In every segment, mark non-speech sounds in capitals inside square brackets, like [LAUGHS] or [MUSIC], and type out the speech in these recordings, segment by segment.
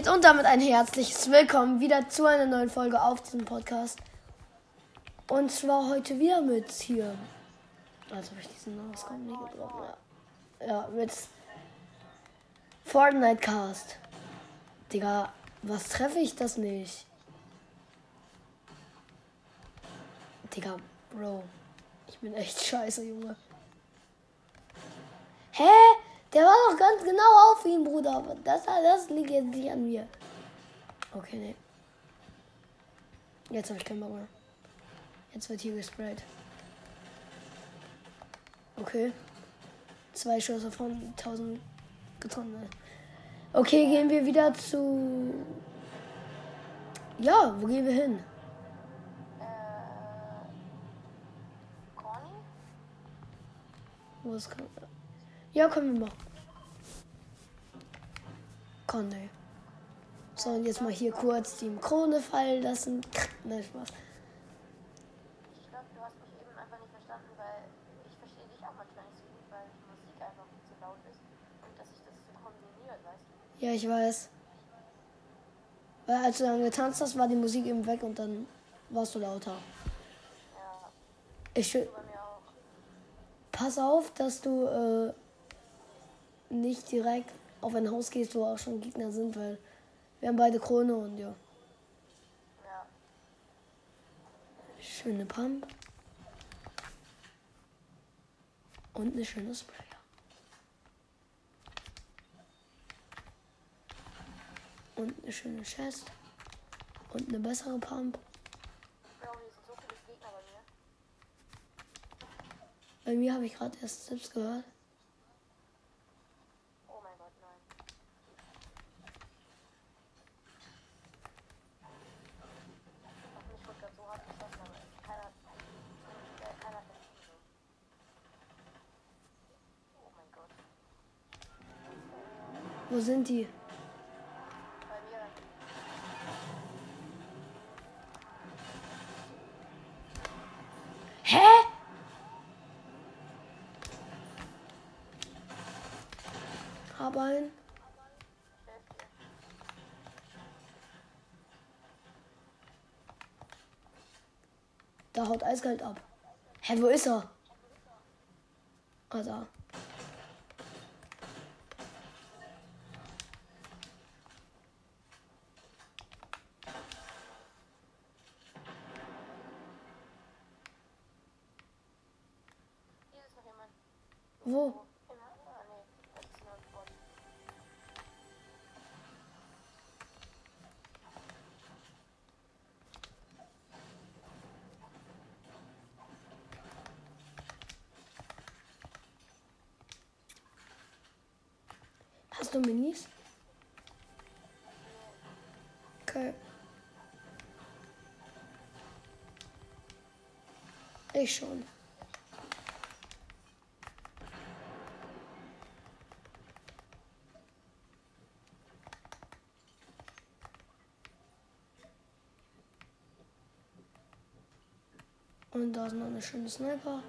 Geht? Und damit ein herzliches Willkommen wieder zu einer neuen Folge auf diesem Podcast. Und zwar heute wieder mit hier. Also habe ich diesen Ausgang nie gebraucht. Ja. ja, mit Fortnite Cast. Digga, was treffe ich das nicht? Digga, Bro. Ich bin echt [LAUGHS] scheiße, Junge. Hä? Der war doch ganz genau auf ihn, Bruder. Das, das liegt jetzt nicht an mir. Okay, nee. Jetzt habe ich keinen Bock mehr. Jetzt wird hier gesprayt. Okay. Zwei Schüsse von 1000 getroffen. Okay, gehen wir wieder zu. Ja, wo gehen wir hin? Wo ist. Ja, können wir machen. Conny. So, und jetzt mal hier kurz die Krone fallen lassen. [LAUGHS] Nein, Spaß. Ich glaube, du hast mich eben einfach nicht verstanden, weil ich verstehe dich auch manchmal nicht so gut, weil die Musik einfach zu laut ist und dass sich das so kombiniert, weißt du? Ja, ich weiß. Weil als du dann getanzt hast, war die Musik eben weg und dann warst du lauter. Ja, Ich pass auf, dass du äh, nicht direkt auf ein Haus gehst, wo auch schon Gegner sind, weil wir haben beide Krone und ja. Ja, Schöne Pump. Und eine schöne Sprayer. Und eine schöne Chest. Und eine bessere Pump. Bro, hier sind so viele Gegner bei mir. Bei mir habe ich gerade erst Tipps gehört. Oh mein Gott, nein. Auf mich wurde gerade so hart geschossen, aber keiner, äh, keiner hat das so. Oh mein Gott. Wo sind die? Hä? Hab einen. Da haut eiskalt ab. Hä, wo ist er? Ah, Hast du Minis? Okay. Ich schon. Und da ist noch eine schöne Sniper.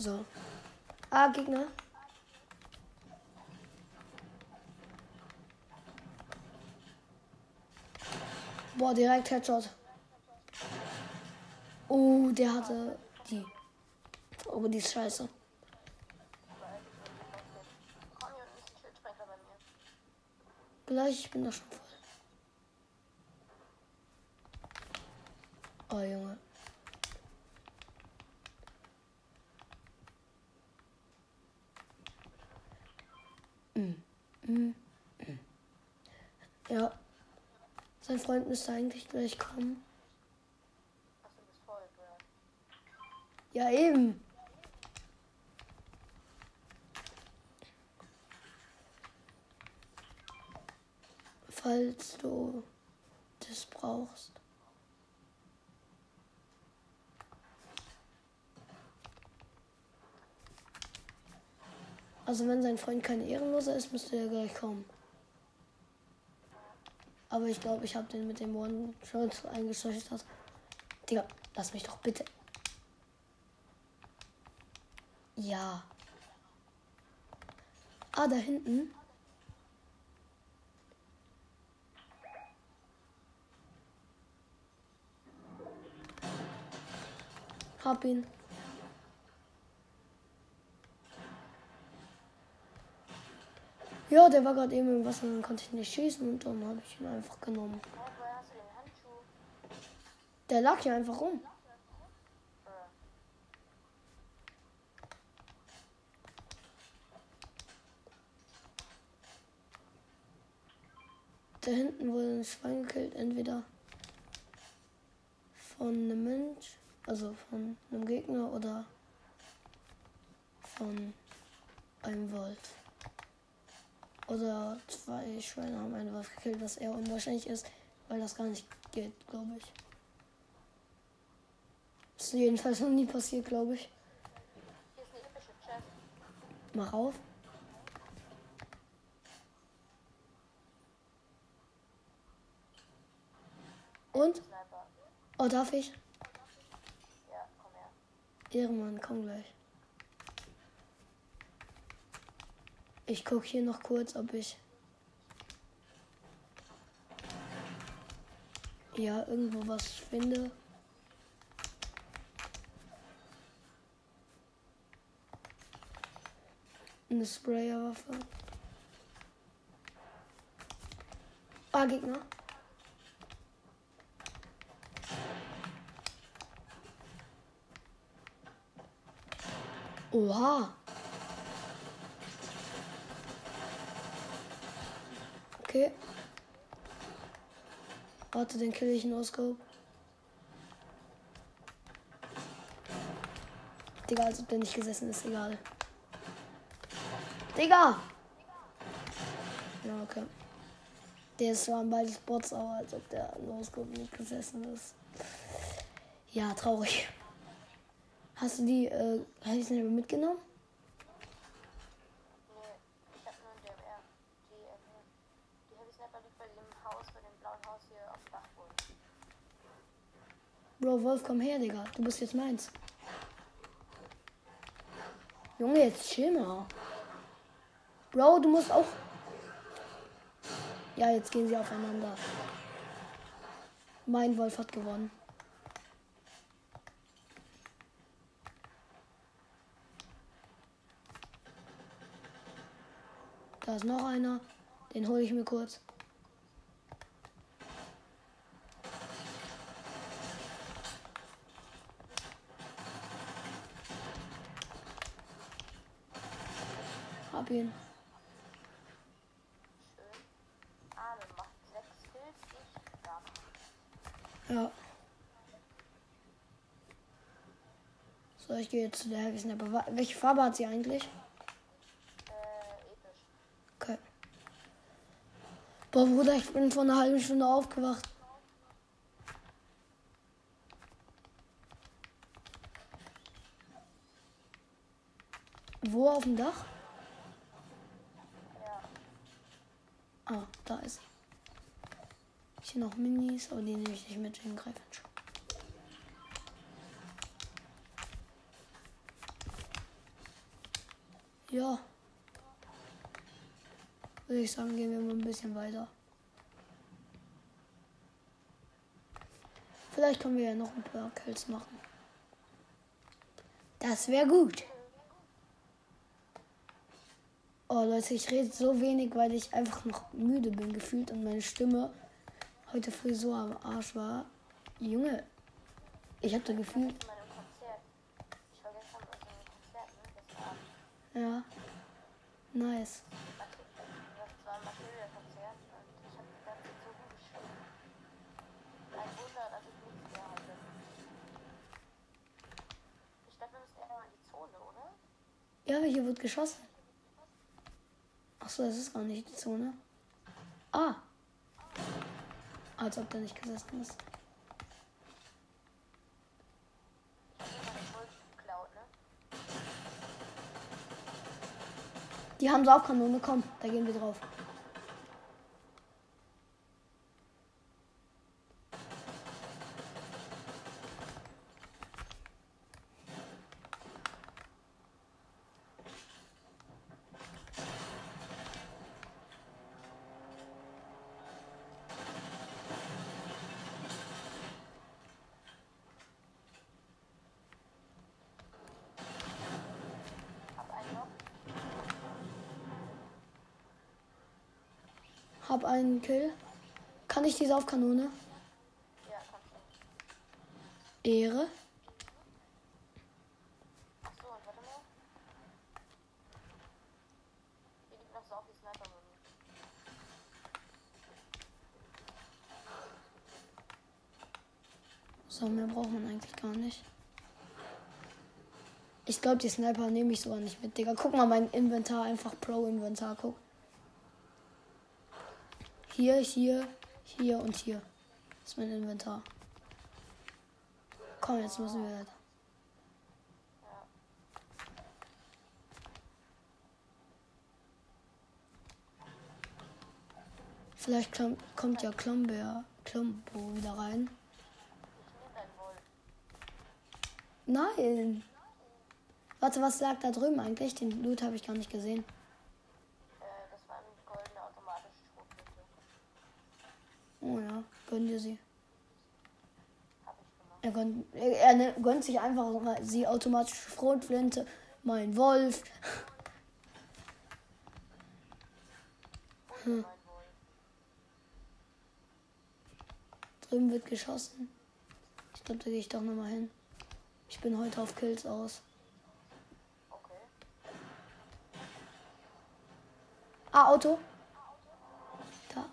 So. Ah, Gegner. Boah, direkt Headshot. Oh, der hatte die. Aber die ist scheiße. Gleich, ich bin da schon voll. Oh, Junge. Sein Freund müsste eigentlich gleich kommen. Ja, eben. Falls du das brauchst. Also wenn sein Freund kein Ehrenloser ist, müsste er gleich kommen. Aber ich glaube, ich habe den mit dem One-Shot eingeschüchtert. Digga, lass mich doch bitte. Ja. Ah, da hinten. Hab ihn. Ja, der war gerade eben im Wasser, dann konnte ich nicht schießen und dann habe ich ihn einfach genommen. Der lag hier einfach rum. Da hinten wurde ein Schwein gekillt, entweder von einem Mensch, also von einem Gegner oder von einem Wolf. Oder zwei Schweine haben einen Wolf gekillt, was eher unwahrscheinlich ist, weil das gar nicht geht, glaube ich. Ist jedenfalls noch nie passiert, glaube ich. eine. Mach auf. Und? Oh, darf ich? Ja, komm her. Ehrenmann, komm gleich. Ich gucke hier noch kurz, ob ich. Ja, irgendwo was finde. Eine Sprayerwaffe. Ah, Gegner. Oha. Okay. Warte, den kill ich in Oscope. Digga, als ob der nicht gesessen ist, egal. Digga! Ja, okay. Der ist zwar beides Bots, aber als ob der No-Scope nicht gesessen ist. Ja, traurig. Hast du die äh, mitgenommen? Nee, ich hab nur einen DMR. DMR. Die Heavy Sniper liegt bei dem Haus, bei dem blauen Haus hier auf dem Dachboden. Bro, Wolf, komm her, Digga. Du bist jetzt meins. Junge, jetzt chill mal. Bro, du musst auch. Ja, jetzt gehen sie aufeinander. Mein Wolf hat gewonnen. Da ist noch einer. Den hole ich mir kurz. Hab ihn. Schön. Arme macht 6 Kills, ich stark. Ja. So, ich gehe jetzt zu der Snapper. Wa- Welche Farbe hat sie eigentlich? Okay. Boah, Bruder, ich bin vor einer halben Stunde aufgewacht. Wo auf dem Dach? Ja. Ah, da ist. Hier noch Minis, aber die nehme ich nicht mit wegen Greifhandschuh. Ja. Würde ich sagen, gehen wir mal ein bisschen weiter. Vielleicht können wir ja noch ein paar Kills machen. Das wäre gut. Oh Leute, ich rede so wenig, weil ich einfach noch müde bin gefühlt und meine Stimme heute früh so am Arsch war. Junge, ich habe da gefühlt, ja, nice. Ja, hier wird geschossen. Achso, das ist gar nicht die Zone. Ah. Als ob der nicht gesessen ist. Die haben Saugkanone, komm, da gehen wir drauf. Hab einen Kill. Kann ich diese Aufkanone? Ja, kannst du. Ehre. Achso, warte mal. Hier liegt so auch die Sniper-Muni. So, mehr braucht man eigentlich gar nicht. Ich glaube, die Sniper nehme ich sogar nicht mit, Digga. Guck mal mein Inventar, einfach Pro-Inventar, guck. Hier, hier, hier und hier. Das ist mein Inventar. Komm, jetzt müssen wir. Ja. Vielleicht kommt ja Klombeer, Klombo wieder rein. Nein. Warte, was lag da drüben eigentlich? Den Loot habe ich gar nicht gesehen. Äh, das war eine goldene automatische Schrotflinte. Oh ja, gönn dir sie. Er gönnt, er, er ne- gönnt sich einfach sie automatische Schrotflinte, mein Wolf. Wolf. Drüben wird geschossen. Ich glaube, da gehe ich doch nochmal hin. Ich bin heute auf Kills aus. Ah, Auto. Da.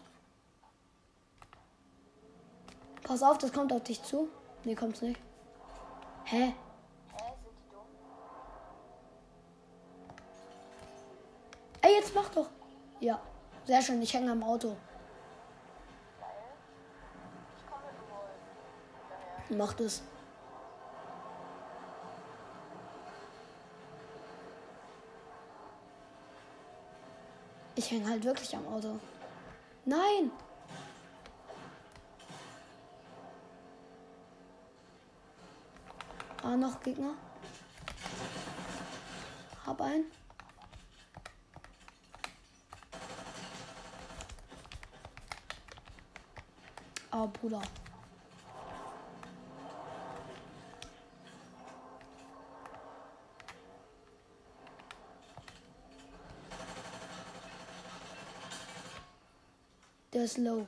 Pass auf, das kommt auf dich zu. Nee, kommt's nicht. Hä? Hä, sind die dumm? Ey, jetzt mach doch. Ja, sehr schön. Ich hänge am Auto. Macht es. Ich hänge halt wirklich am Auto. Nein! Ah, noch Gegner. Hab einen. Ah, Bruder. Der ist low.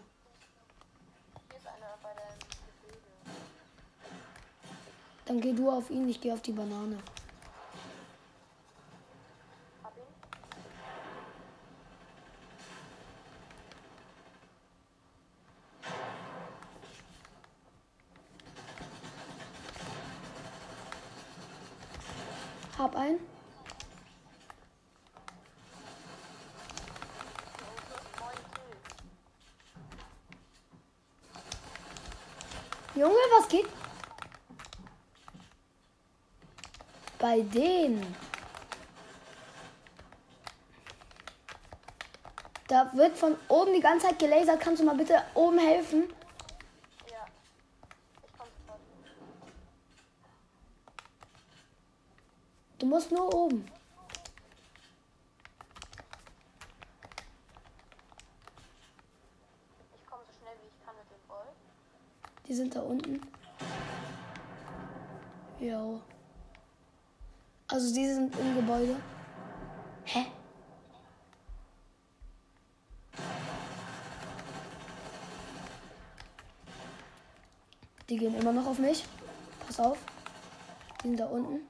Geh du auf ihn, ich gehe auf die Banane. Hab Kills. Junge, was geht? Bei denen. Da wird von oben die ganze Zeit gelasert. Kannst du mal bitte oben helfen? Ja. Du musst nur oben. Ich komme so schnell wie ich kann mit dem Wolf. Die sind da unten. Jo. Also die sind im Gebäude. Hä? Die gehen immer noch auf mich. Pass auf. Die sind da unten.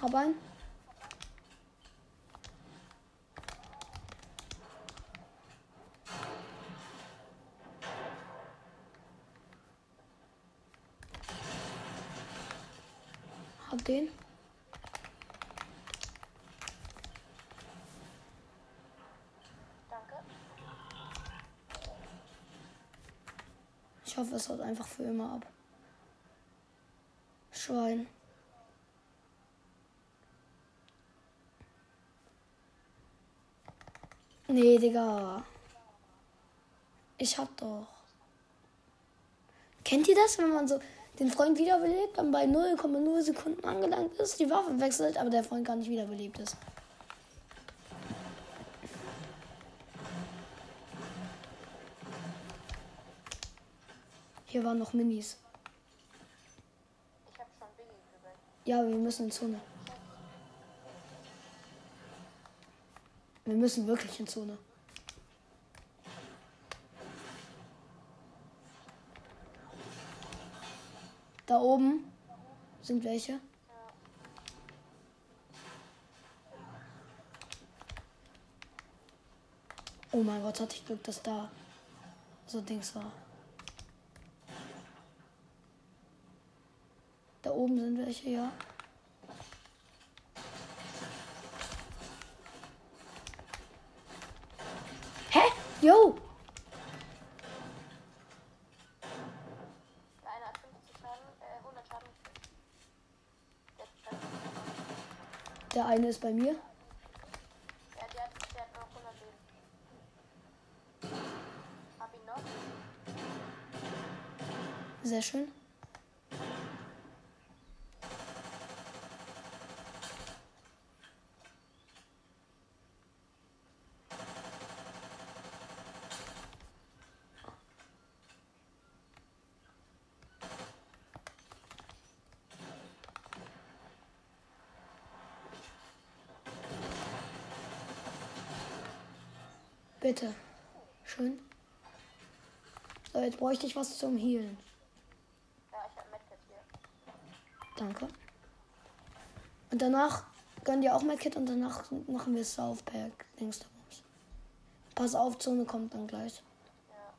Hab einen. Hab den. Ich hoffe, es haut einfach für immer ab. Schwein. Nee, Digga. Ich hab doch. Kennt ihr das, wenn man so den Freund wiederbelebt, dann bei 0,0 Sekunden angelangt ist, die Waffe wechselt, aber der Freund gar nicht wiederbelebt ist. Hier waren noch Minis. Ich hab schon Ja, wir müssen in Zone. Wir müssen wirklich in Zone. Da oben sind welche. Oh mein Gott, hatte ich Glück, dass da so Dings war. Da oben sind welche, ja. Hä? Jo! Der eine hat 50 Schaden, äh, 100 Schaden gekriegt. Der, der, Der eine ist bei mir. der, der, hat, der hat noch 100 Leben. Hab ihn noch. Sehr schön. Bitte. Schön. So, jetzt bräuchte ich was zum Healen. Ja, ich hab Medkit hier. Danke. Und danach gönnen die auch Medkit und danach machen wir Southpack. Denkst du? Pass auf, Zone kommt dann gleich. Ja.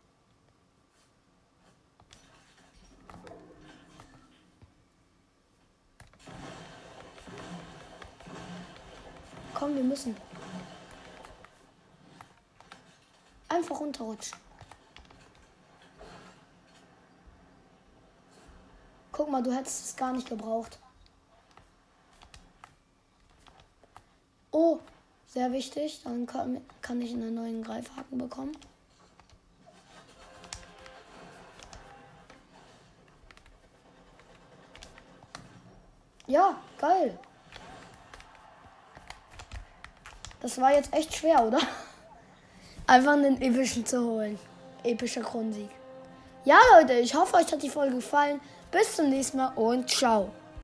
Komm, wir müssen. Einfach runterrutschen. Guck mal, du hättest es gar nicht gebraucht. Oh, sehr wichtig. Dann kann, kann ich einen neuen Greifhaken bekommen. Ja, geil. Das war jetzt echt schwer, oder? [LAUGHS] Einfach einen epischen zu holen. Epischer Kronsieg. Ja, Leute, ich hoffe, euch hat die Folge gefallen. Bis zum nächsten Mal und ciao.